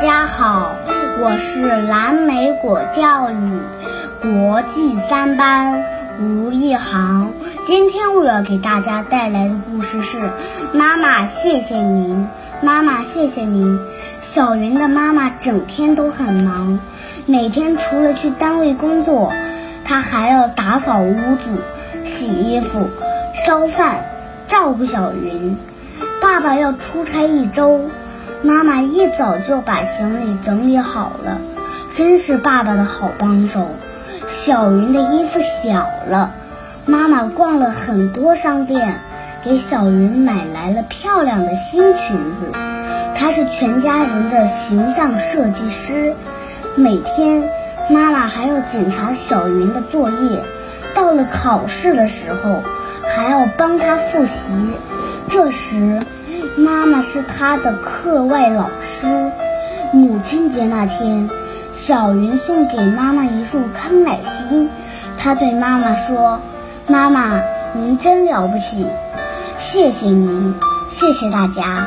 家好，我是蓝莓果教育国际三班吴一航。今天我要给大家带来的故事是：妈妈，谢谢您。妈妈，谢谢您。小云的妈妈整天都很忙，每天除了去单位工作，她还要打扫屋子、洗衣服、烧饭，照顾小云。爸爸要出差一周。妈妈一早就把行李整理好了，真是爸爸的好帮手。小云的衣服小了，妈妈逛了很多商店，给小云买来了漂亮的新裙子。她是全家人的形象设计师。每天，妈妈还要检查小云的作业，到了考试的时候，还要帮她复习。这时，妈妈是他的课外老师。母亲节那天，小云送给妈妈一束康乃馨。他对妈妈说：“妈妈，您真了不起，谢谢您，谢谢大家。”